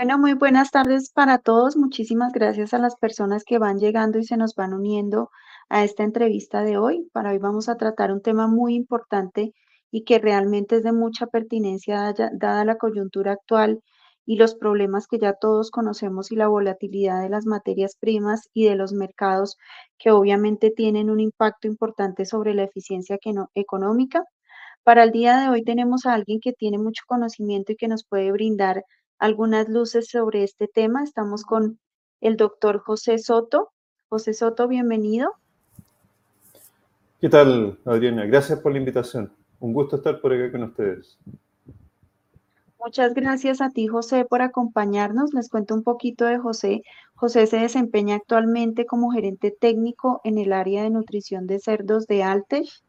Bueno, muy buenas tardes para todos. Muchísimas gracias a las personas que van llegando y se nos van uniendo a esta entrevista de hoy. Para hoy vamos a tratar un tema muy importante y que realmente es de mucha pertinencia dada, la coyuntura actual y los problemas que ya todos conocemos y la volatilidad de las materias primas y de los mercados que obviamente tienen un impacto importante sobre la eficiencia económica. Para el día de hoy tenemos a alguien que tiene mucho conocimiento y que nos puede brindar algunas luces sobre este tema. Estamos con el doctor José Soto. José Soto, bienvenido. ¿Qué tal, Adriana? Gracias por la invitación. Un gusto estar por acá con ustedes. Muchas gracias a ti, José, por acompañarnos. Les cuento un poquito de José. José se desempeña actualmente como gerente técnico en el área de nutrición de cerdos de Altech.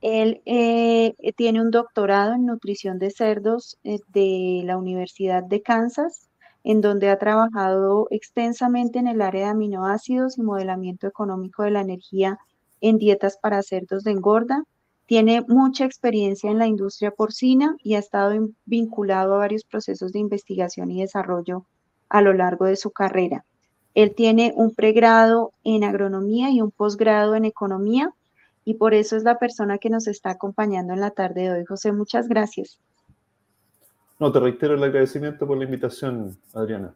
Él eh, tiene un doctorado en nutrición de cerdos eh, de la Universidad de Kansas, en donde ha trabajado extensamente en el área de aminoácidos y modelamiento económico de la energía en dietas para cerdos de engorda. Tiene mucha experiencia en la industria porcina y ha estado in- vinculado a varios procesos de investigación y desarrollo a lo largo de su carrera. Él tiene un pregrado en agronomía y un posgrado en economía y por eso es la persona que nos está acompañando en la tarde de hoy. José, muchas gracias. No, te reitero el agradecimiento por la invitación, Adriana.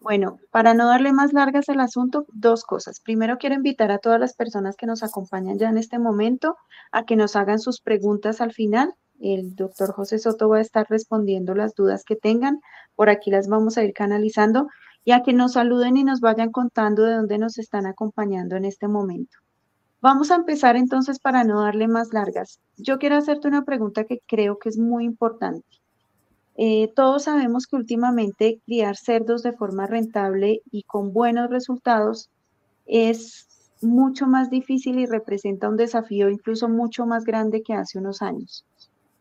Bueno, para no darle más largas al asunto, dos cosas. Primero, quiero invitar a todas las personas que nos acompañan ya en este momento a que nos hagan sus preguntas al final. El doctor José Soto va a estar respondiendo las dudas que tengan. Por aquí las vamos a ir canalizando y a que nos saluden y nos vayan contando de dónde nos están acompañando en este momento. Vamos a empezar entonces para no darle más largas. Yo quiero hacerte una pregunta que creo que es muy importante. Eh, todos sabemos que últimamente criar cerdos de forma rentable y con buenos resultados es mucho más difícil y representa un desafío incluso mucho más grande que hace unos años.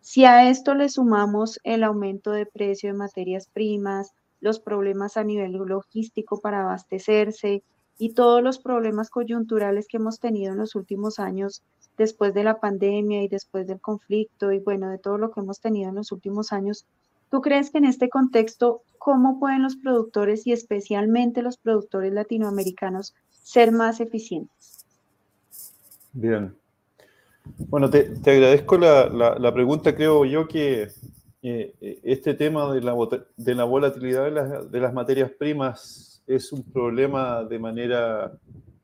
Si a esto le sumamos el aumento de precio de materias primas, los problemas a nivel logístico para abastecerse y todos los problemas coyunturales que hemos tenido en los últimos años después de la pandemia y después del conflicto y bueno, de todo lo que hemos tenido en los últimos años, ¿Tú crees que en este contexto, cómo pueden los productores y especialmente los productores latinoamericanos ser más eficientes? Bien. Bueno, te, te agradezco la, la- pregunta. Creo yo que eh, este tema de la, de la volatilidad de las, de las materias primas es un problema de manera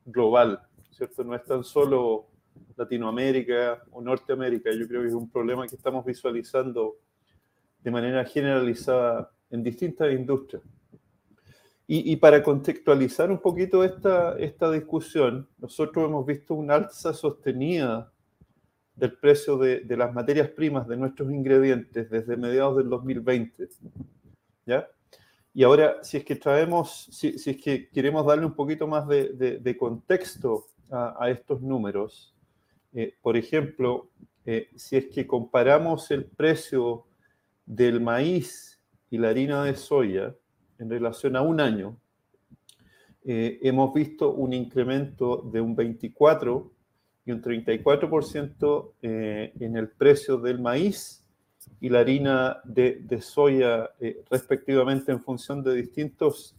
global, ¿cierto? No es tan solo Latinoamérica o Norteamérica. Yo creo que es un problema que estamos visualizando de manera generalizada en distintas industrias. Y, y para contextualizar un poquito esta, esta discusión, nosotros hemos visto una alza sostenida del precio de, de las materias primas de nuestros ingredientes desde mediados del 2020. ¿Ya? Y ahora, si es que traemos, si, si es que queremos darle un poquito más de, contexto a, estos números, eh, por ejemplo, eh, si es que comparamos el precio del maíz y la harina de soya en relación a un año, eh, hemos visto un incremento de un 24 y un 34% eh, en el precio del maíz y la harina de, de soya, eh, respectivamente, en función de distintos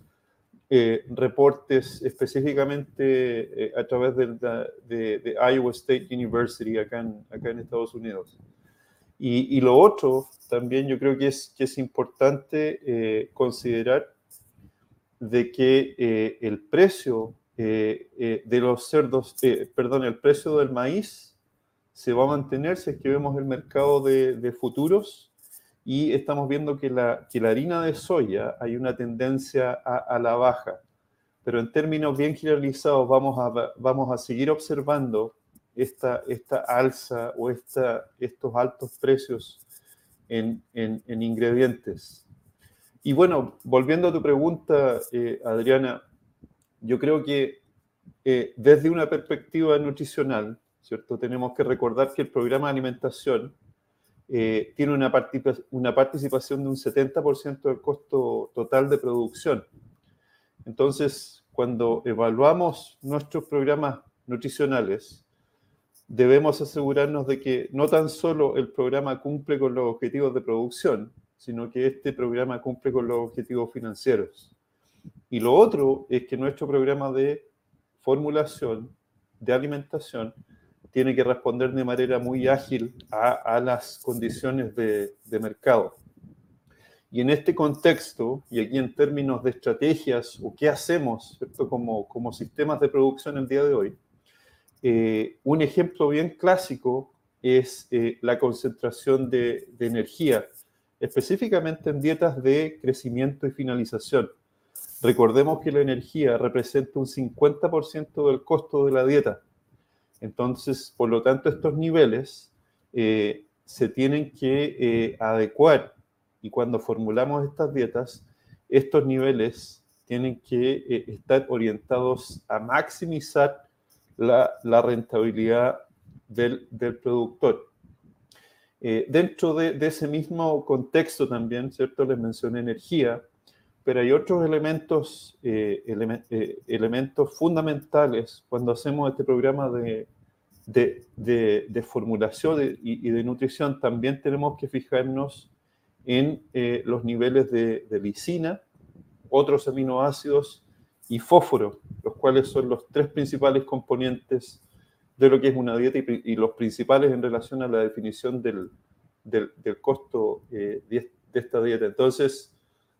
eh, reportes, específicamente eh, a través de, de- de Iowa State University acá en, acá en Estados Unidos. Y, y lo otro, también yo creo que es, que es importante eh, considerar de que eh, el precio eh, de los cerdos, perdón, el precio del maíz se va a mantener si es que vemos el mercado de, de futuros y estamos viendo que la, que la harina de soya hay una tendencia a, a la baja. Pero en términos bien generalizados vamos a, vamos a seguir observando esta, esta alza o esta, estos altos precios en, en- en ingredientes. Y bueno, volviendo a tu pregunta, eh, Adriana, yo creo que eh, desde una perspectiva nutricional, ¿cierto? Tenemos que recordar que el programa de alimentación eh, tiene una, una participación de un 70% del costo total de producción. Entonces, cuando evaluamos nuestros programas nutricionales, debemos asegurarnos de que no tan solo el programa cumple con los objetivos de producción, sino que este programa cumple con los objetivos financieros. Y lo otro es que nuestro programa de formulación, de alimentación, tiene que responder de manera muy ágil a, las condiciones de, mercado. Y en este contexto, y aquí en términos de estrategias o qué hacemos Como, como sistemas de producción el día de hoy, eh, un ejemplo bien clásico es eh, la concentración de, de, energía, específicamente en dietas de crecimiento y finalización. Recordemos que la energía representa un 50% del costo de la dieta. Entonces, por lo tanto, estos niveles eh, se tienen que eh, adecuar y cuando formulamos estas dietas, estos niveles tienen que eh, estar orientados a maximizar la, rentabilidad del, productor. dentro de, ese mismo contexto también, ¿cierto? Les mencioné energía, pero hay otros elementos, elementos fundamentales cuando hacemos este programa de, de, formulación y, de nutrición, también tenemos que fijarnos en eh, los niveles de, lisina, otros aminoácidos y fósforo, los cuales son los tres principales componentes de lo que es una dieta y, los principales en relación a la definición del, costo eh, de, esta dieta. Entonces,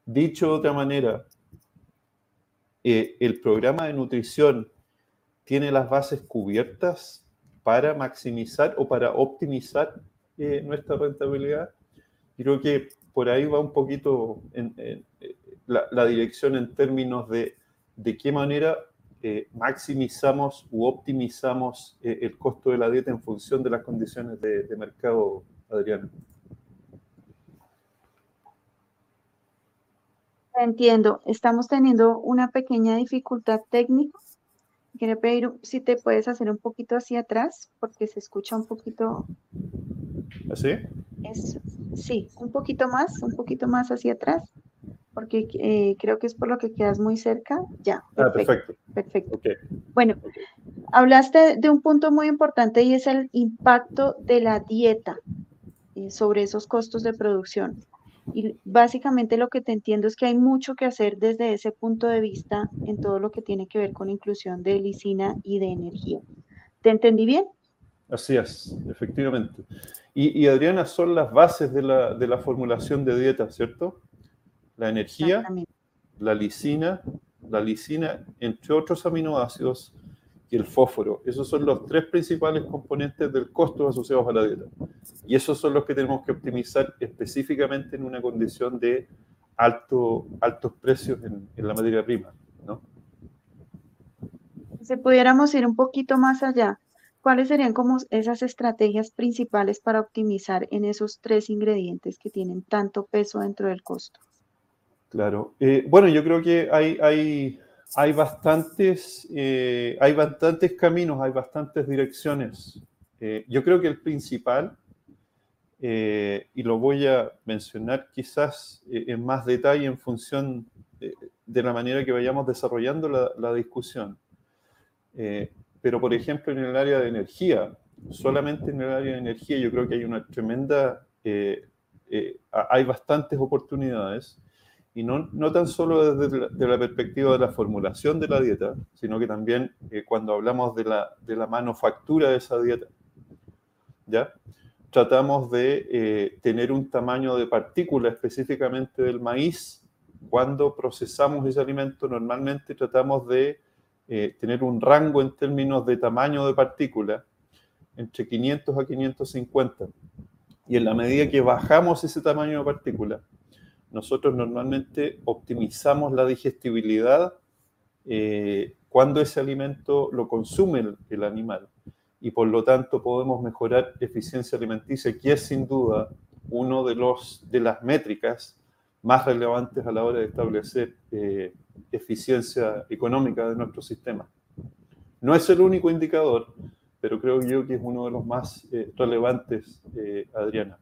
dicho de otra manera, eh, el programa de nutrición tiene las bases cubiertas para maximizar o para optimizar eh, nuestra rentabilidad. Creo que por ahí va un poquito en, la, dirección en términos de de qué manera eh, maximizamos u optimizamos eh, el costo de la dieta en función de las condiciones de, mercado, Adriana. Entiendo, estamos teniendo una pequeña dificultad técnica Quiero pedir si te puedes hacer un poquito hacia atrás, porque se escucha un poquito. ¿Así? sí, un poquito más, un poquito más hacia atrás, porque eh, creo que es por lo que quedas muy cerca. Ya. Ah, perfecto. Perfecto. Bueno, hablaste de un punto muy importante y es el impacto de la dieta eh, sobre esos costos de producción. Y básicamente lo que te entiendo es que hay mucho que hacer desde ese punto de vista en todo lo que tiene que ver con inclusión de lisina y de energía. ¿Te entendí bien? Así es, efectivamente. Y, Adriana, son las bases de la, de la formulación de dieta, ¿cierto? La energía, la lisina, la lisina, entre otros aminoácidos, y el fósforo. Esos son los tres principales componentes del costo asociados a la dieta. Y esos son los que tenemos que optimizar específicamente en una condición de alto, altos precios en, la materia prima. ¿no? Si pudiéramos ir un poquito más allá, ¿cuáles serían como esas estrategias principales para optimizar en esos tres ingredientes que tienen tanto peso dentro del costo? Claro. Eh, bueno, yo creo que hay, hay hay bastantes, eh, hay bastantes caminos, hay bastantes direcciones. Eh, yo creo que el principal, eh, y lo voy a mencionar quizás en más detalle en función de, la manera que vayamos desarrollando la, discusión, pero por ejemplo en el área de energía, solamente en el área de energía yo creo que hay una tremenda, hay bastantes oportunidades y no, no tan solo desde la, la, perspectiva de la formulación de la dieta, sino que también eh, cuando hablamos de la, de la, manufactura de esa dieta, ¿ya? Tratamos de eh, tener un tamaño de partícula específicamente del maíz. Cuando procesamos ese alimento, normalmente tratamos de eh, tener un rango en términos de tamaño de partícula entre 500 a 550. Y en la medida que bajamos ese tamaño de partícula, nosotros normalmente optimizamos la digestibilidad eh, cuando ese alimento lo consume el, animal y por lo tanto podemos mejorar eficiencia alimenticia, que es sin duda uno de, los, de las métricas más relevantes a la hora de establecer eh, eficiencia económica de nuestro sistema. No es el único indicador, pero creo yo que es uno de los más eh, relevantes, Adriana.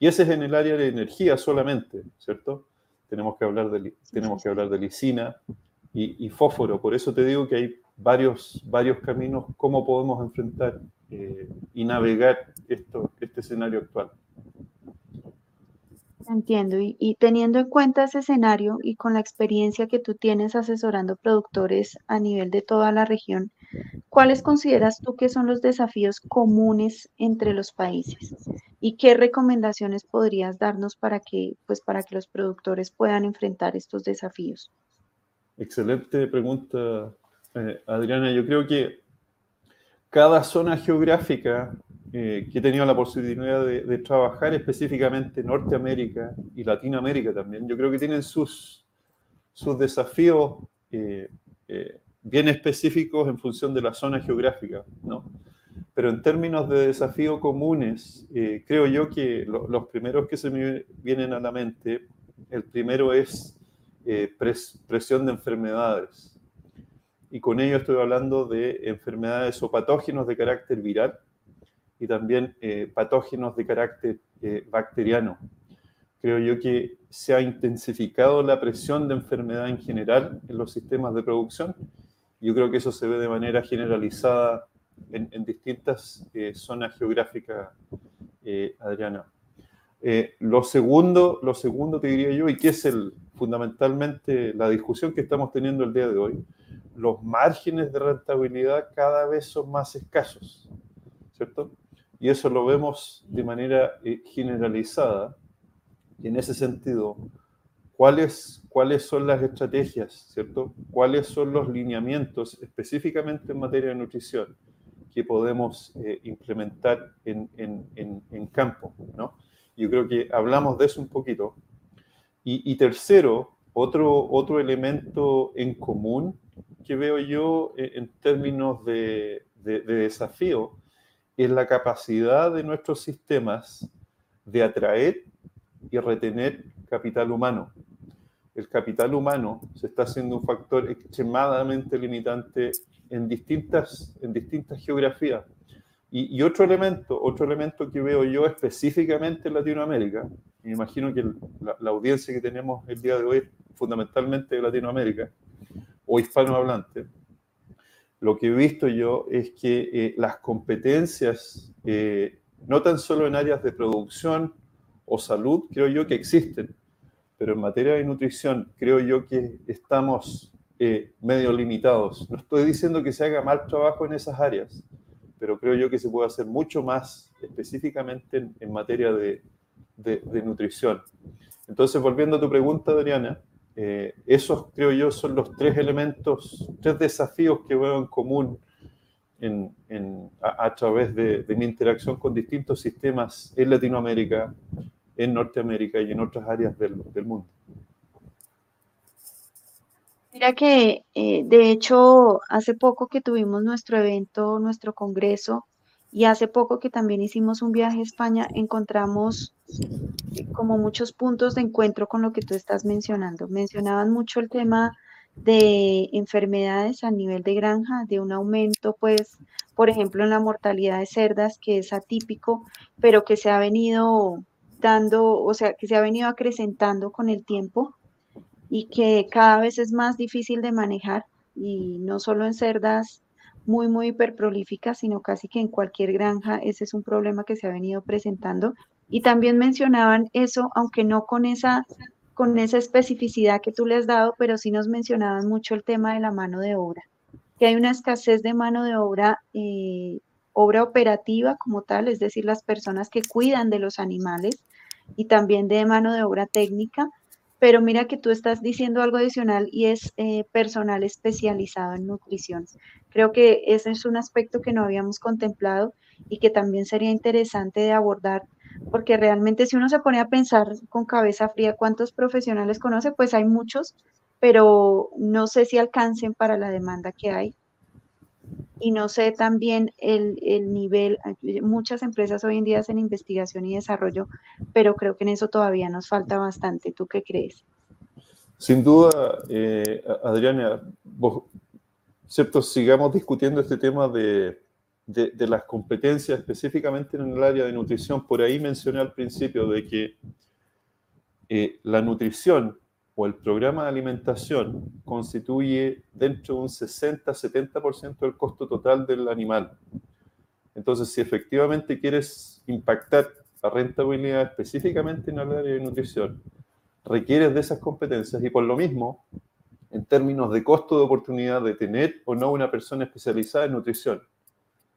Y ese es en el área de energía solamente, ¿cierto? Tenemos que hablar de, tenemos que hablar de lisina y, fósforo. Por eso te digo que hay varios, varios caminos cómo podemos enfrentar eh, y navegar esto, este escenario actual. Entiendo. Y, teniendo en cuenta ese escenario y con la experiencia que tú tienes asesorando productores a nivel de toda la región, ¿cuáles consideras tú que son los desafíos comunes entre los países? ¿Y qué recomendaciones podrías darnos para que, pues, para que los productores puedan enfrentar estos desafíos? Excelente pregunta, eh, Adriana. Yo creo que cada zona geográfica eh, que he tenido la posibilidad de, trabajar específicamente en Norteamérica y Latinoamérica también, yo creo que tienen sus, sus desafíos eh, bien específicos en función de la zona geográfica, ¿no? Pero en términos de desafíos comunes, creo yo que los primeros que se me vienen a la mente, el primero es presión de enfermedades. Y con ello estoy hablando de enfermedades o patógenos de carácter viral, y también eh, patógenos de carácter eh, bacteriano. Creo yo que se ha intensificado la presión de enfermedad en general en los sistemas de producción. Yo creo que eso se ve de manera generalizada en, distintas eh, zonas geográficas, Adriana. lo, segundo, lo segundo te diría yo, y que es el, fundamentalmente la discusión que estamos teniendo el día de hoy, los márgenes de rentabilidad cada vez son más escasos, ¿cierto? Y eso lo vemos de manera eh, generalizada. Y en ese sentido, ¿cuáles, cuáles son las estrategias, ¿cierto? ¿Cuáles son los lineamientos específicamente en materia de nutrición que podemos eh, implementar en, en, en, campo, ¿no? Yo creo que hablamos de eso un poquito. Y, y tercero, otro, otro elemento en común que veo yo eh, en términos de, de, de desafío es la capacidad de nuestros sistemas de atraer y retener capital humano. El capital humano se está haciendo un factor extremadamente limitante en distintas, en distintas geografías. Y, otro elemento, otro elemento que veo yo específicamente en Latinoamérica, me imagino que la, la, audiencia que tenemos el día de hoy es fundamentalmente de Latinoamérica o hispanohablante, lo que he visto yo es que eh, las competencias, eh, no tan solo en áreas de producción o salud, creo yo que existen, pero en materia de nutrición creo yo que estamos eh, medio limitados. No estoy diciendo que se haga mal trabajo en esas áreas, pero creo yo que se puede hacer mucho más específicamente en, materia de, nutrición. Entonces, volviendo a tu pregunta, Adriana, eh, esos, creo yo, son los tres elementos, tres desafíos que veo en común a, través de, mi interacción con distintos sistemas en Latinoamérica, en Norteamérica y en otras áreas del, mundo. Mira que, eh, de hecho, hace poco que tuvimos nuestro evento, nuestro congreso, y hace poco que también hicimos un viaje a España, encontramos como muchos puntos de encuentro con lo que tú estás mencionando. Mencionaban mucho el tema de enfermedades a nivel de granja, de un aumento, pues, por ejemplo, en la mortalidad de cerdas, que es atípico, pero que se ha venido dando, o sea, que se ha venido acrecentando con el tiempo y que cada vez es más difícil de manejar, y no solo en cerdas muy, muy hiperprolíficas, sino casi que en cualquier granja ese es un problema que se ha venido presentando. Y también mencionaban eso, aunque no con esa, con esa especificidad que tú le has dado, pero sí nos mencionaban mucho el tema de la mano de obra, que hay una escasez de mano de obra, eh, obra operativa como tal, es decir, las personas que cuidan de los animales y también de mano de obra técnica, pero mira que tú estás diciendo algo adicional y es eh, personal especializado en nutrición. Creo que ese es un aspecto que no habíamos contemplado y que también sería interesante de abordar, porque realmente si uno se pone a pensar con cabeza fría cuántos profesionales conoce, pues hay muchos, pero no sé si alcancen para la demanda que hay y no sé también el, nivel, muchas empresas hoy en día hacen investigación y desarrollo, pero creo que en eso todavía nos falta bastante. ¿Tú qué crees? Sin duda, eh, Adriana, vos, ¿cierto? Sigamos discutiendo este tema de, las competencias específicamente en el área de nutrición. Por ahí mencioné al principio de que eh, la nutrición el programa de alimentación constituye dentro de un 60-70% del costo total del animal. Entonces, si efectivamente quieres impactar la rentabilidad específicamente en el área de nutrición, requieres de esas competencias y por lo mismo, en términos de costo de oportunidad de tener o no una persona especializada en nutrición,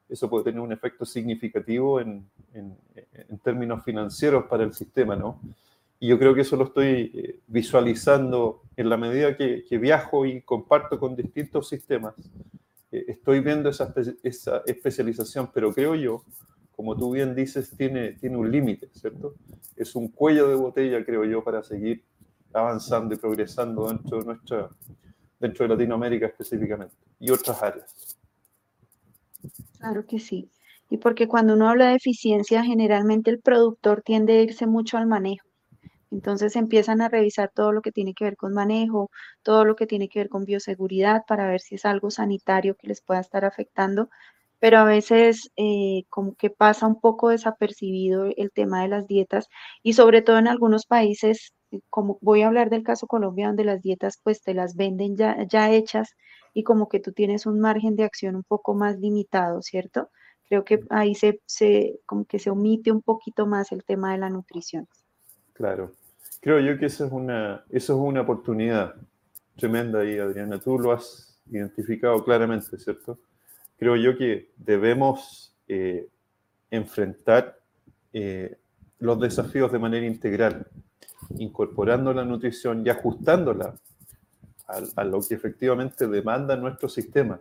eso puede tener un efecto significativo en, términos financieros para el sistema, ¿no? Y yo creo que eso lo estoy eh, visualizando en la medida que, viajo y comparto con distintos sistemas. Eh, estoy viendo esa, esa, especialización, pero creo yo, como tú bien dices, tiene, tiene un límite, ¿cierto? Es un cuello de botella, creo yo, para seguir avanzando y progresando dentro de, nuestra, dentro de Latinoamérica específicamente y otras áreas. Claro que sí. Y porque cuando uno habla de eficiencia, generalmente el productor tiende a irse mucho al manejo. Entonces empiezan a revisar todo lo que tiene que ver con manejo, todo lo que tiene que ver con bioseguridad para ver si es algo sanitario que les pueda estar afectando, pero a veces eh, como que pasa un poco desapercibido el tema de las dietas y sobre todo en algunos países, eh, como voy a hablar del caso Colombia, donde las dietas pues te las venden ya, ya hechas y como que tú tienes un margen de acción un poco más limitado, ¿cierto? Creo que ahí se, se como que se omite un poquito más el tema de la nutrición. Claro. Creo yo que eso es una, eso es una oportunidad tremenda ahí, Adriana. Tú lo has identificado claramente, ¿cierto? Creo yo que debemos eh, enfrentar eh, los desafíos de manera integral, incorporando la nutrición y ajustándola a, lo que efectivamente demanda nuestro sistema,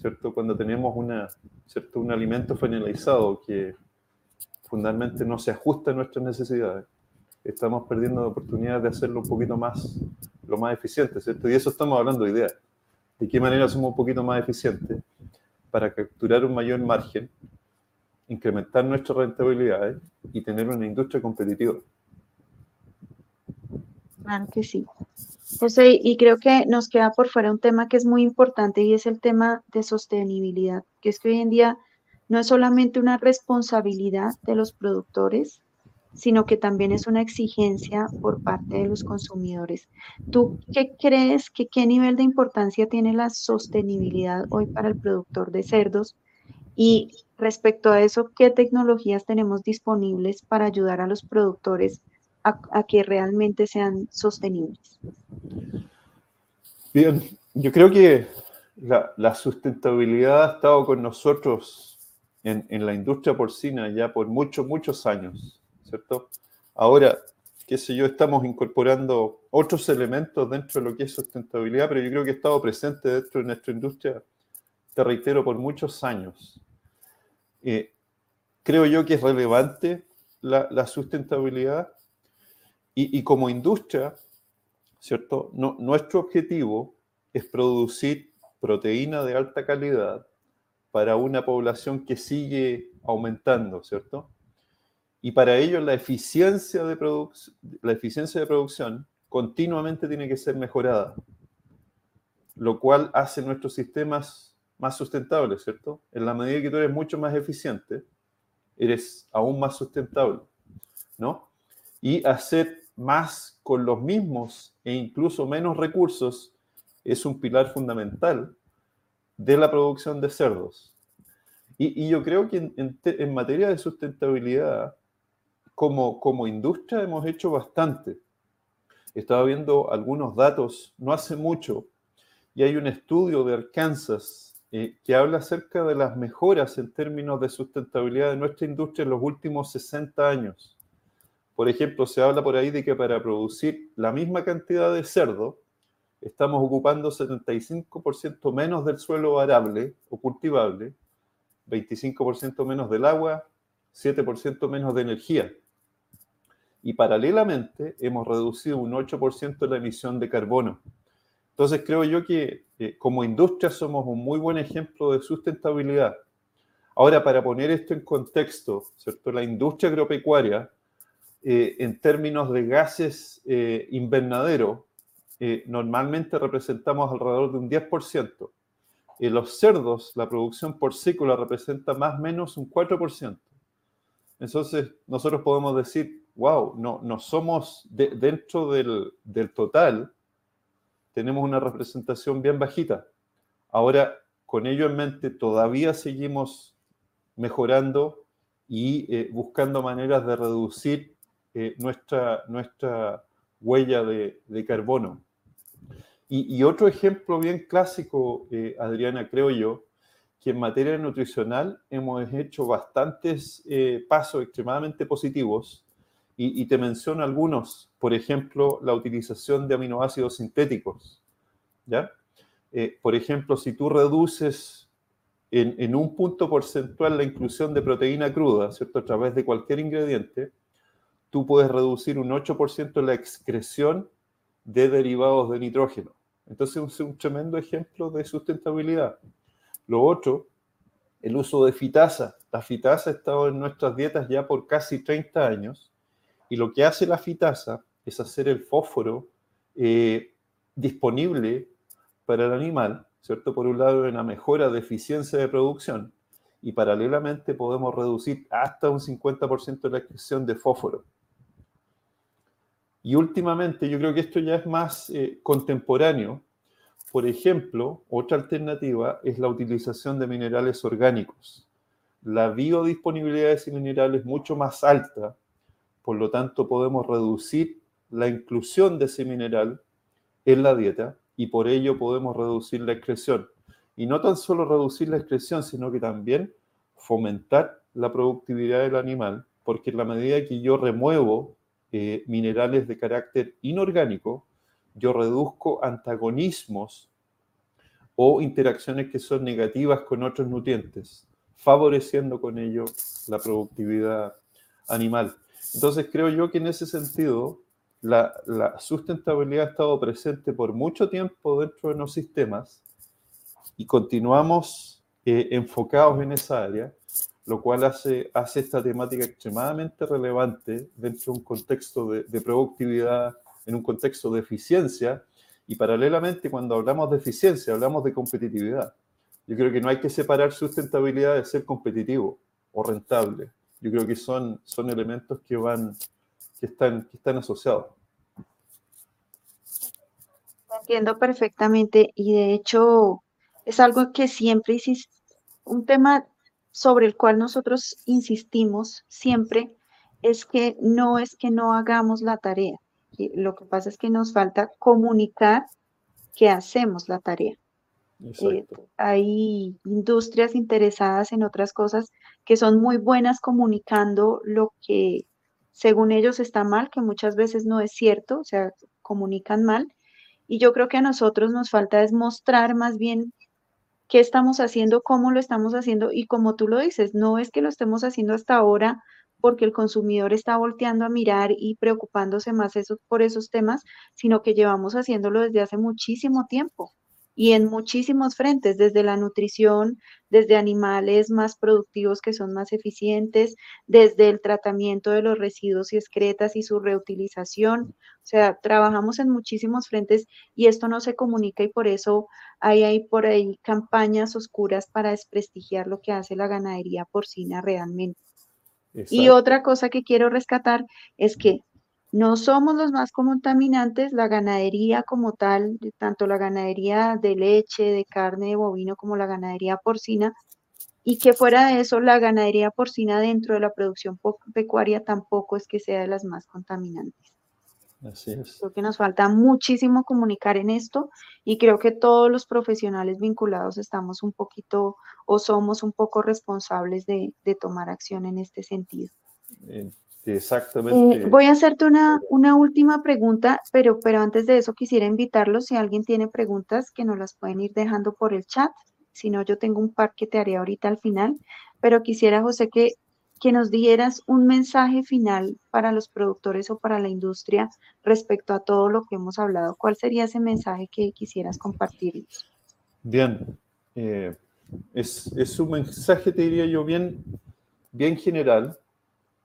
¿cierto? Cuando tenemos una, ¿cierto? un alimento finalizado que fundamentalmente no se ajusta a nuestras necesidades, estamos perdiendo la oportunidad de hacerlo un poquito más, lo más eficiente, ¿cierto? Y eso estamos hablando de ideas. ¿De qué manera somos un poquito más eficientes para capturar un mayor margen, incrementar nuestras rentabilidades y tener una industria competitiva? Claro que sí. José, y creo que nos queda por fuera un tema que es muy importante y es el tema de sostenibilidad, que es que hoy en día no es solamente una responsabilidad de los productores, sino que también es una exigencia por parte de los consumidores. ¿Tú qué crees que qué nivel de importancia tiene la sostenibilidad hoy para el productor de cerdos? Y respecto a eso, ¿qué tecnologías tenemos disponibles para ayudar a los productores a, que realmente sean sostenibles? Bien, yo creo que la, sustentabilidad ha estado con nosotros en, en, la industria porcina ya por muchos, muchos años, ¿cierto? Ahora, qué sé yo, estamos incorporando otros elementos dentro de lo que es sustentabilidad, pero yo creo que ha estado presente dentro de nuestra industria, te reitero, por muchos años. Eh, creo yo que es relevante la, la sustentabilidad y, como industria, ¿cierto? nuestro objetivo es producir proteína de alta calidad para una población que sigue aumentando, ¿cierto? Y para ello la eficiencia de, la eficiencia de producción continuamente tiene que ser mejorada, lo cual hace nuestros sistemas más sustentables, ¿cierto? En la medida que tú eres mucho más eficiente, eres aún más sustentable, ¿no? Y hacer más con los mismos e incluso menos recursos es un pilar fundamental de la producción de cerdos. Y, yo creo que en, materia de sustentabilidad, como, como industria hemos hecho bastante. Estaba viendo algunos datos no hace mucho y hay un estudio de Arkansas eh, que habla acerca de las mejoras en términos de sustentabilidad de nuestra industria en los últimos 60 años. Por ejemplo, se habla por ahí de que para producir la misma cantidad de cerdo, estamos ocupando 75% menos del suelo arable o cultivable, 25% menos del agua, 7% menos de energía. Y paralelamente hemos reducido un 8% la emisión de carbono. Entonces creo yo que eh, como industria somos un muy buen ejemplo de sustentabilidad. Ahora, para poner esto en contexto, ¿cierto? La industria agropecuaria eh, en términos de gases eh, invernadero, eh, normalmente representamos alrededor de un 10%. En los cerdos, la producción porcícola representa más o menos un 4%. Entonces, nosotros podemos decir, wow, no, no somos dentro del, del total, tenemos una representación bien bajita. Ahora, con ello en mente, todavía seguimos mejorando y buscando maneras de reducir nuestra, nuestra huella de, carbono. Y, otro ejemplo bien clásico, Adriana, creo yo, que en materia nutricional hemos hecho bastantes pasos extremadamente positivos y, te menciono algunos, por ejemplo, la utilización de aminoácidos sintéticos. ¿ya? Eh, por ejemplo, si tú reduces en, un punto porcentual la inclusión de proteína cruda, ¿cierto? A través de cualquier ingrediente, tú puedes reducir un 8% la excreción de derivados de nitrógeno. Entonces es un tremendo ejemplo de sustentabilidad. Lo otro, el uso de fitasa. La fitasa ha estado en nuestras dietas ya por casi 30 años y lo que hace la fitasa es hacer el fósforo eh, disponible para el animal, ¿cierto? Por un lado, una mejora de eficiencia de producción y paralelamente podemos reducir hasta un 50% la excreción de fósforo. Y últimamente, yo creo que esto ya es más eh, contemporáneo. Por ejemplo, otra alternativa es la utilización de minerales orgánicos. La biodisponibilidad de ese mineral es mucho más alta por lo tanto, podemos reducir la inclusión de ese mineral en la dieta y por ello podemos reducir la excreción. Y no tan solo reducir la excreción, sino que también fomentar la productividad del animal, porque en la medida que yo remuevo eh, minerales de carácter inorgánico, yo reduzco antagonismos o interacciones que son negativas con otros nutrientes, favoreciendo con ello la productividad animal. Entonces creo yo que en ese sentido la, sustentabilidad ha estado presente por mucho tiempo dentro de los sistemas y continuamos eh, enfocados en esa área, lo cual hace, hace esta temática extremadamente relevante dentro de un contexto de, de productividad, en un contexto de eficiencia y paralelamente cuando hablamos de eficiencia hablamos de competitividad. Yo creo que no hay que separar sustentabilidad de ser competitivo o rentable yo creo que son, son elementos que van, que están, que están asociados. Entiendo perfectamente y de hecho es algo que siempre un tema sobre el cual nosotros insistimos siempre es que no es que no hagamos la tarea. Lo que pasa es que nos falta comunicar que hacemos la tarea. Eh, hay industrias interesadas en otras cosas que son muy buenas comunicando lo que según ellos está mal, que muchas veces no es cierto, o sea, comunican mal. Y yo creo que a nosotros nos falta es mostrar más bien qué estamos haciendo, cómo lo estamos haciendo y como tú lo dices, no es que lo estemos haciendo hasta ahora porque el consumidor está volteando a mirar y preocupándose más eso, por esos temas, sino que llevamos haciéndolo desde hace muchísimo tiempo y en muchísimos frentes, desde la nutrición, desde animales más productivos que son más eficientes, desde el tratamiento de los residuos y excretas y su reutilización. O sea, trabajamos en muchísimos frentes y esto no se comunica y por eso hay, hay por ahí campañas oscuras para desprestigiar lo que hace la ganadería porcina realmente. Y otra cosa que quiero rescatar es que no somos los más contaminantes, la ganadería como tal, tanto la ganadería de leche, de carne de bovino como la ganadería porcina, y que fuera de eso, la ganadería porcina dentro de la producción pecuaria tampoco es que sea de las más contaminantes. Así es. Creo que nos falta muchísimo comunicar en esto y creo que todos los profesionales vinculados estamos un poquito o somos un poco responsables de, tomar acción en este sentido. Exactamente. Eh, voy a hacerte una, una última pregunta, pero, pero antes de eso quisiera invitarlos, si alguien tiene preguntas, que nos las pueden ir dejando por el chat. Si no, yo tengo un par que te haré ahorita al final, pero quisiera, José, que, que nos dieras un mensaje final para los productores o para la industria respecto a todo lo que hemos hablado. ¿Cuál sería ese mensaje que quisieras compartir? Bien, eh, es, es un mensaje, te diría yo, bien, bien general,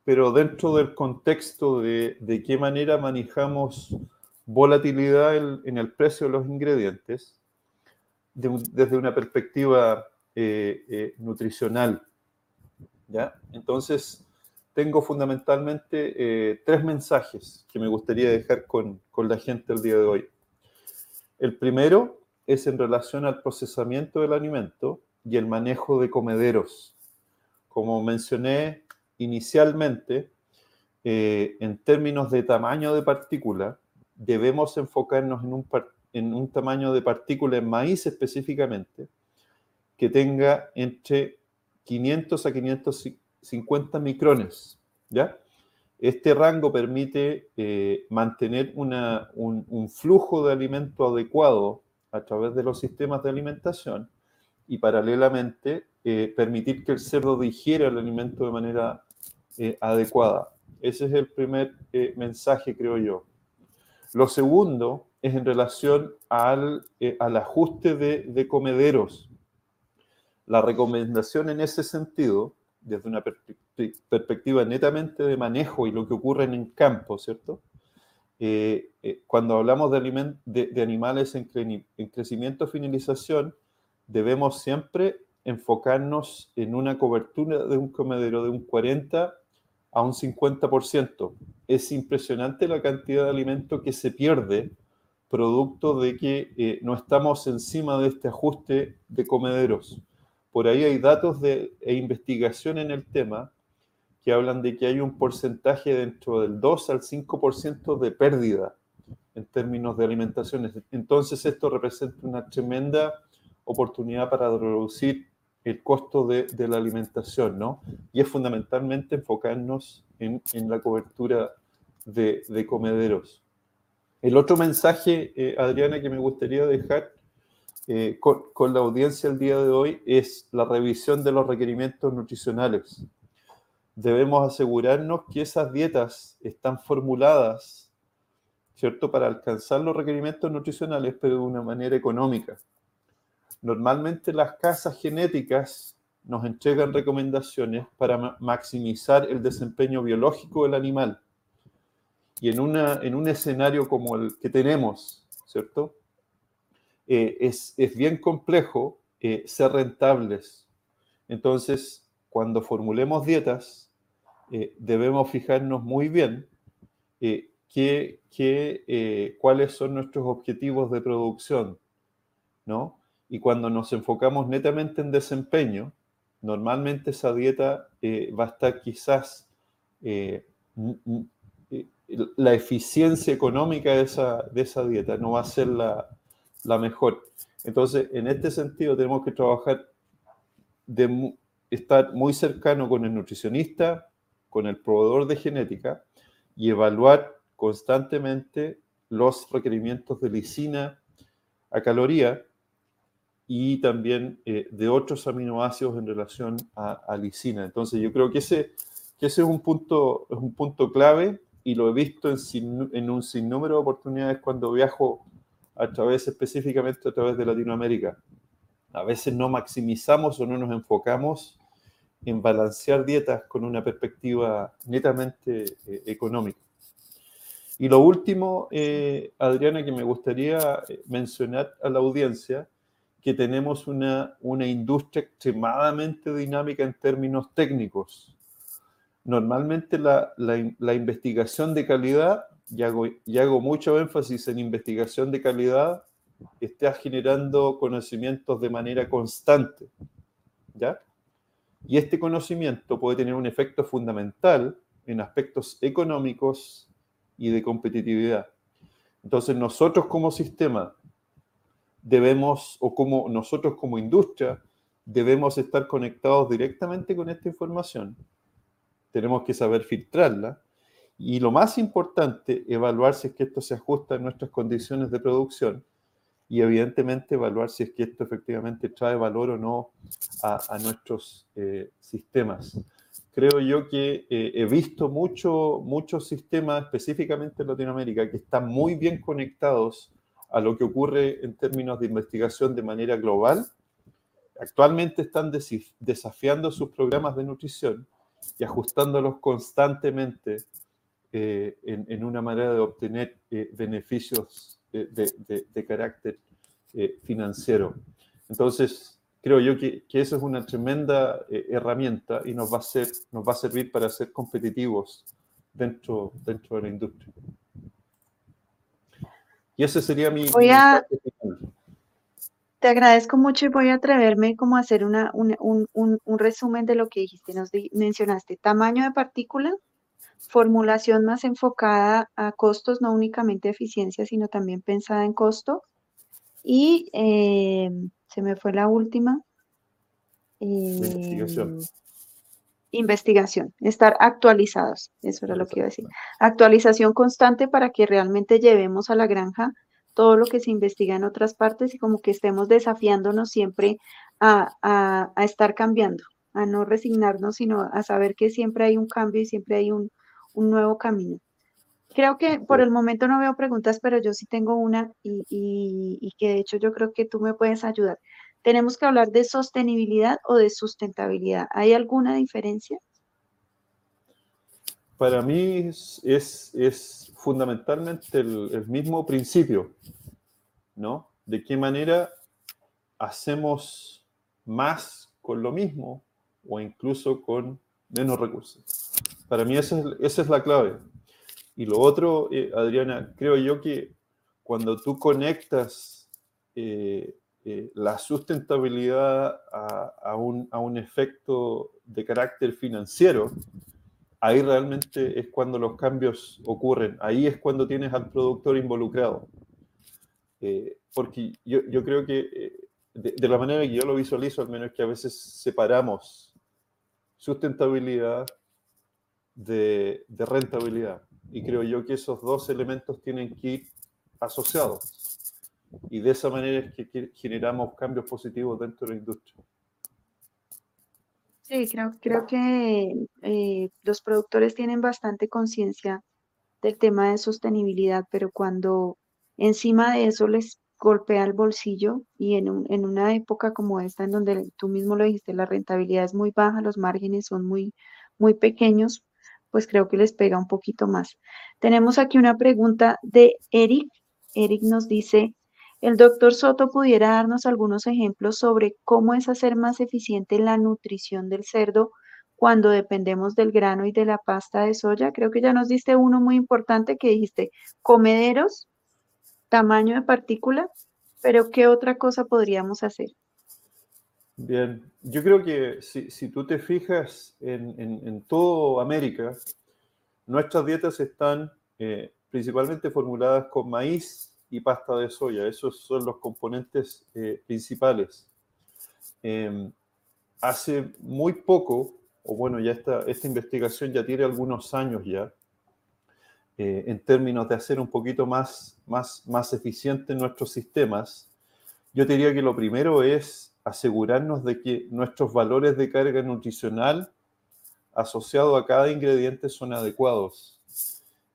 pero dentro del contexto de, de qué manera manejamos volatilidad en, el precio de los ingredientes, desde una perspectiva eh, eh, nutricional. ¿ya? Entonces, tengo fundamentalmente eh, tres mensajes que me gustaría dejar con, con la gente el día de hoy. El primero es en relación al procesamiento del alimento y el manejo de comederos. Como mencioné, inicialmente, eh, en términos de tamaño de partícula, debemos enfocarnos en un, en un tamaño de partícula en maíz específicamente, que tenga entre 500 a 550 micrones, ¿ya? Este rango permite eh, mantener un, flujo de alimento adecuado a través de los sistemas de alimentación y paralelamente eh, permitir que el cerdo digiera el alimento de manera eh, adecuada. Ese es el primer mensaje, creo yo. Lo segundo es en relación al, ajuste de comederos. La recomendación en ese sentido desde una perspectiva netamente de manejo y lo que ocurre en el campo, ¿cierto? Eh, eh, cuando hablamos de, de, animales en, en, crecimiento finalización, debemos siempre enfocarnos en una cobertura de un comedero de un 40 a un 50%. Es impresionante la cantidad de alimento que se pierde producto de que eh, no estamos encima de este ajuste de comederos. Por ahí hay datos de, e investigación en el tema que hablan de que hay un porcentaje dentro del 2 al 5% de pérdida en términos de alimentación. Entonces esto representa una tremenda oportunidad para reducir el costo de, la alimentación, ¿no? Y es fundamentalmente enfocarnos en, la cobertura de, comederos. El otro mensaje, eh, Adriana, que me gustaría dejar eh, con, la audiencia el día de hoy es la revisión de los requerimientos nutricionales. Debemos asegurarnos que esas dietas están formuladas, ¿cierto?, para alcanzar los requerimientos nutricionales, pero de una manera económica. Normalmente las casas genéticas nos entregan recomendaciones para maximizar el desempeño biológico del animal. Y en, una, en un escenario como el que tenemos, ¿cierto? Eh, es, bien complejo eh, ser rentables. Entonces, cuando formulemos dietas, eh, debemos fijarnos muy bien cuáles son nuestros objetivos de producción, ¿no? Y cuando nos enfocamos netamente en desempeño, normalmente esa dieta va a estar quizás la eficiencia económica de esa, de esa dieta no va a ser la, la mejor. Entonces, en este sentido, tenemos que trabajar de estar muy cercano con el nutricionista, con el proveedor de genética y evaluar constantemente los requerimientos de lisina a caloría y también eh, de otros aminoácidos en relación a, lisina. Entonces, yo creo que ese, que ese es, un punto, es un punto clave y lo he visto en, en un sinnúmero de oportunidades cuando viajo a través específicamente a través de Latinoamérica. A veces no maximizamos o no nos enfocamos en balancear dietas con una perspectiva netamente eh, económica. Y lo último, eh, Adriana, que me gustaría eh, mencionar a la audiencia, que tenemos una, una industria extremadamente dinámica en términos técnicos. Normalmente la, la, investigación de calidad y hago, mucho énfasis en investigación de calidad, está generando conocimientos de manera constante. ¿Ya? Y este conocimiento puede tener un efecto fundamental en aspectos económicos y de competitividad. Entonces nosotros como sistema debemos, o como nosotros como industria, debemos estar conectados directamente con esta información. Tenemos que saber filtrarla y lo más importante, evaluar si es que esto se ajusta a nuestras condiciones de producción y evidentemente evaluar si es que esto efectivamente trae valor o no a, nuestros eh, sistemas. Creo yo que eh, he visto mucho, muchos sistemas, específicamente en Latinoamérica, que están muy bien conectados a lo que ocurre en términos de investigación de manera global. Actualmente están desafiando sus programas de nutrición y ajustándolos constantemente eh, en, una manera de obtener eh, beneficios de, carácter eh, financiero. Entonces, creo yo que, eso es una tremenda herramienta y nos va, a ser, nos va a servir para ser competitivos dentro, dentro de la industria. Y ese sería mi... Voy a, Te agradezco mucho y voy a atreverme como a hacer una, un, un, un, resumen de lo que dijiste. Nos mencionaste tamaño de partícula, formulación más enfocada a costos, no únicamente eficiencia, sino también pensada en costo. Y eh, se me fue la última. Eh, investigación, estar actualizados, eso era lo que iba a decir. Actualización constante para que realmente llevemos a la granja todo lo que se investiga en otras partes y como que estemos desafiándonos siempre a, estar cambiando, a no resignarnos, sino a saber que siempre hay un cambio y siempre hay un, nuevo camino. Creo que por el momento no veo preguntas, pero yo sí tengo una y, y, que de hecho yo creo que tú me puedes ayudar. ¿Tenemos que hablar de sostenibilidad o de sustentabilidad? ¿Hay alguna diferencia? Para mí es, fundamentalmente el, mismo principio, ¿no? De qué manera hacemos más con lo mismo o incluso con menos recursos. Para mí esa es, la clave. Y lo otro, eh, Adriana, creo yo que cuando tú conectas eh, eh, la sustentabilidad a, un, a, un, efecto de carácter financiero, ahí realmente es cuando los cambios ocurren, ahí es cuando tienes al productor involucrado. Eh, porque yo, yo, creo que eh, de, la manera que yo lo visualizo, al menos que a veces separamos sustentabilidad de, de rentabilidad. Y creo yo que esos dos elementos tienen que ir asociados. Y de esa manera es que generamos cambios positivos dentro de la industria. Sí, creo, creo que eh, los productores tienen bastante conciencia del tema de sostenibilidad, pero cuando encima de eso les golpea el bolsillo y en, en una época como esta, en donde tú mismo lo dijiste, la rentabilidad es muy baja, los márgenes son muy, muy pequeños, pues creo que les pega un poquito más. Tenemos aquí una pregunta de Eric. Eric nos dice, el doctor Soto pudiera darnos algunos ejemplos sobre cómo es hacer más eficiente la nutrición del cerdo cuando dependemos del grano y de la pasta de soya. Creo que ya nos diste uno muy importante que dijiste comederos, tamaño de partícula, pero ¿qué otra cosa podríamos hacer? Bien, yo creo que si, tú te fijas en, en, toda América, nuestras dietas están eh, principalmente formuladas con maíz y pasta de soya. Esos son los componentes eh, principales. Em, hace muy poco, o bueno, ya esta, esta investigación ya tiene algunos años ya, eh, en términos de hacer un poquito más, más, más eficientes nuestros sistemas, yo diría que lo primero es asegurarnos de que nuestros valores de carga nutricional asociados a cada ingrediente son adecuados.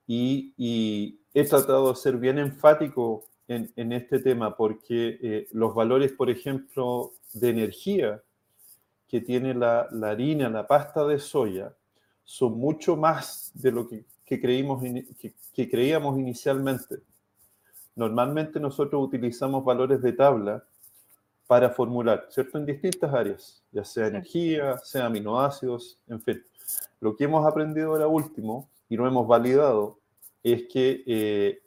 Y, y, he tratado de ser bien enfático en, este tema porque eh, los valores, por ejemplo, de energía que tiene la, harina, la pasta de soya, son mucho más de lo que, creímos, que, creíamos inicialmente. Normalmente nosotros utilizamos valores de tabla para formular, ¿cierto? En distintas áreas, ya sea energía, sea aminoácidos, en fin. Lo que hemos aprendido ahora último y lo hemos validado es que eh,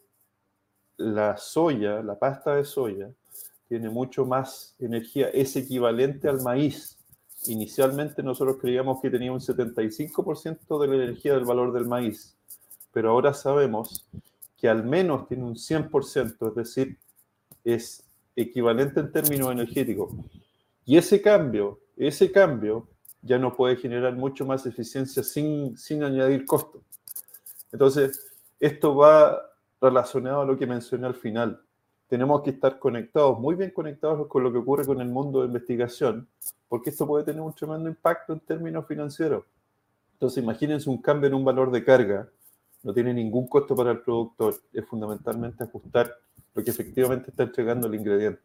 la soya, la pasta de soya, tiene mucho más energía, es equivalente al maíz. Inicialmente nosotros creíamos que tenía un 75% de la energía del valor del maíz, pero ahora sabemos que al menos tiene un 100%, es decir, es equivalente en términos energéticos. Y ese cambio, ese cambio ya no puede generar mucho más eficiencia sin, sin añadir costo. Entonces, esto va relacionado a lo que mencioné al final. Tenemos que estar conectados, muy bien conectados con lo que ocurre con el mundo de investigación, porque esto puede tener un tremendo impacto en términos financieros. Entonces, imagínense un cambio en un valor de carga, no tiene ningún costo para el productor, es fundamentalmente ajustar lo que efectivamente está entregando el ingrediente.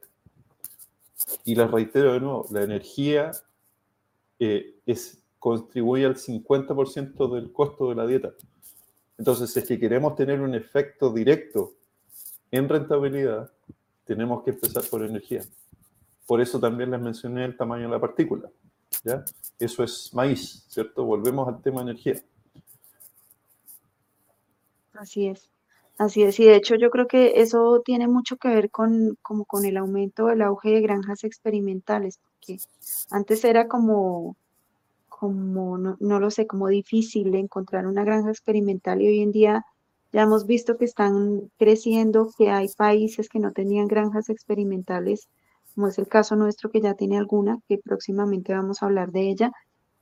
Y les reitero de nuevo, la energía eh, es, contribuye al 50% del costo de la dieta. Entonces, si es que queremos tener un efecto directo en rentabilidad, tenemos que empezar por energía. Por eso también les mencioné el tamaño de la partícula. ¿ya? Eso es maíz, ¿cierto? Volvemos al tema energía. Así es. Así es, y de hecho yo creo que eso tiene mucho que ver con, como con el aumento el auge de granjas experimentales, porque antes era como, como no, no, lo sé, como difícil encontrar una granja experimental y hoy en día ya hemos visto que están creciendo, que hay países que no tenían granjas experimentales, como es el caso nuestro que ya tiene alguna, que próximamente vamos a hablar de ella,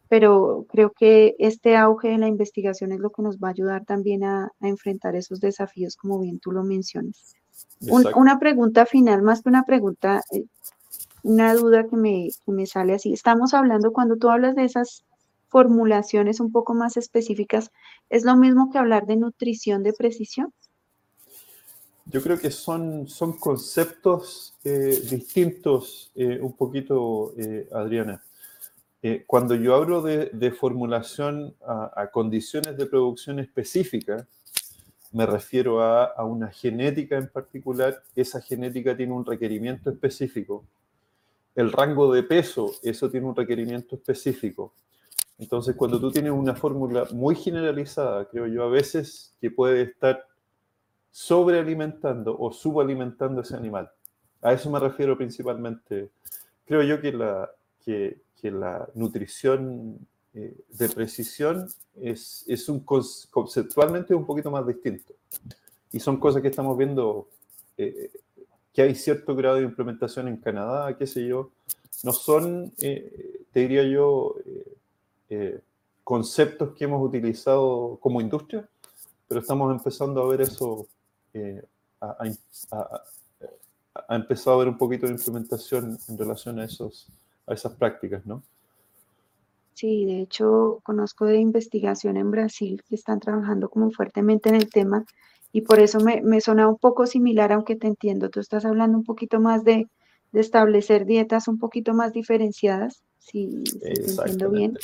pero creo que este auge de la investigación es lo que nos va a ayudar también a, enfrentar esos desafíos, como bien tú lo mencionas. una pregunta final, más que una pregunta, eh, una duda que me, que me sale así. Estamos hablando, cuando tú hablas de esas formulaciones un poco más específicas, ¿es lo mismo que hablar de nutrición de precisión? Yo creo que son, son conceptos eh, distintos eh, un poquito, Adriana. Eh, cuando yo hablo de, formulación a, condiciones de producción específicas, me refiero a, una genética en particular. Esa genética tiene un requerimiento específico. El rango de peso, eso tiene un requerimiento específico. Entonces, cuando tú tienes una fórmula muy generalizada, creo yo a veces que puede estar sobrealimentando o subalimentando ese animal. A eso me refiero principalmente. Creo yo que, la, que, que la nutrición eh, de precisión es, es un conceptualmente un poquito más distinto. Y son cosas que estamos viendo, eh, que hay cierto grado de implementación en Canadá, qué sé yo. No son, eh, te diría yo, conceptos que hemos utilizado como industria, pero estamos empezando a ver eso, a, a, a, empezado a ver un poquito de implementación en relación a esos a esas prácticas, ¿no? Sí, de hecho conozco de investigación en Brasil que están trabajando como fuertemente en el tema y por eso me, me suena un poco similar, aunque te entiendo, tú estás hablando un poquito más de, establecer dietas un poquito más diferenciadas, si, te entiendo bien,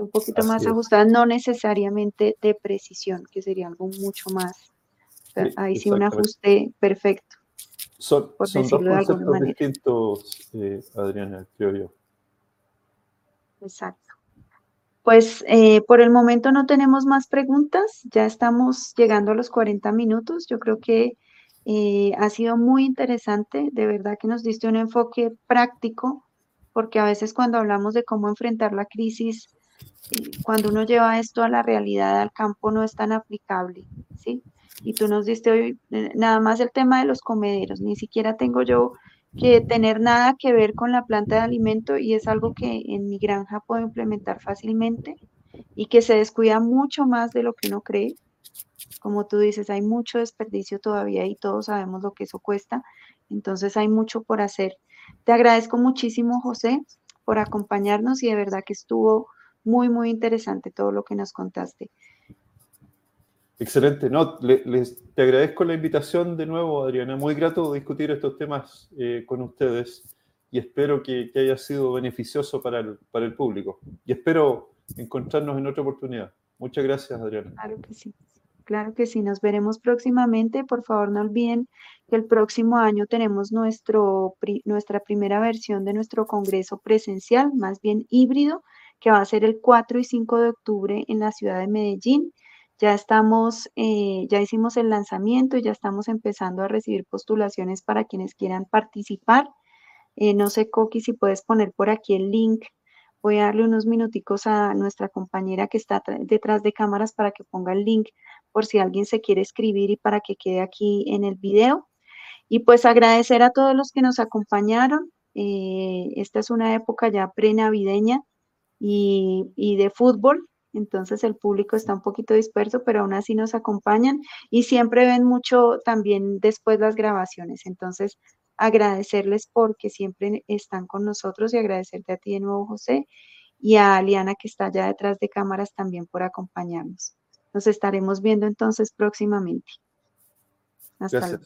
un poquito más ajustadas, no necesariamente de precisión, que sería algo mucho más, ahí sí un ajuste perfecto. Son, son dos conceptos distintos, eh, Adriana, creo yo. Exacto. Pues eh, por el momento no tenemos más preguntas, ya estamos llegando a los 40 minutos. Yo creo que eh, ha sido muy interesante, de verdad que nos diste un enfoque práctico, porque a veces cuando hablamos de cómo enfrentar la crisis, cuando uno lleva esto a la realidad, al campo, no es tan aplicable, ¿sí? Y tú nos diste hoy nada más el tema de los comederos, ni siquiera tengo yo que tener nada que ver con la planta de alimento y es algo que en mi granja puedo implementar fácilmente y que se descuida mucho más de lo que uno cree. Como tú dices, hay mucho desperdicio todavía y todos sabemos lo que eso cuesta, entonces hay mucho por hacer. Te agradezco muchísimo, José, por acompañarnos y de verdad que estuvo muy, muy interesante todo lo que nos contaste. Excelente. No, les, te agradezco la invitación de nuevo, Adriana. Muy grato discutir estos temas eh, con ustedes y espero que, haya sido beneficioso para el, para el público. Y espero encontrarnos en otra oportunidad. Muchas gracias, Adriana. Claro que sí. Claro que sí, nos veremos próximamente. Por favor, no olviden que el próximo año tenemos nuestro, nuestra primera versión de nuestro congreso presencial, más bien híbrido, que va a ser el 4 y 5 de octubre en la ciudad de Medellín. Ya estamos, eh, ya hicimos el lanzamiento ya estamos empezando a recibir postulaciones para quienes quieran participar. Eh, no sé, Coqui, si puedes poner por aquí el link. Voy a darle unos minuticos a nuestra compañera que está detrás de cámaras para que ponga el link por si alguien se quiere escribir y para que quede aquí en el video. Y pues agradecer a todos los que nos acompañaron. Eh, esta es una época ya prenavideña y, y de fútbol, entonces el público está un poquito disperso, pero aún así nos acompañan y siempre ven mucho también después las grabaciones. Entonces, agradecerles porque siempre están con nosotros y agradecerte a ti de nuevo, José, y a Aliana que está allá detrás de cámaras también por acompañarnos. Nos estaremos viendo entonces próximamente. Hasta luego.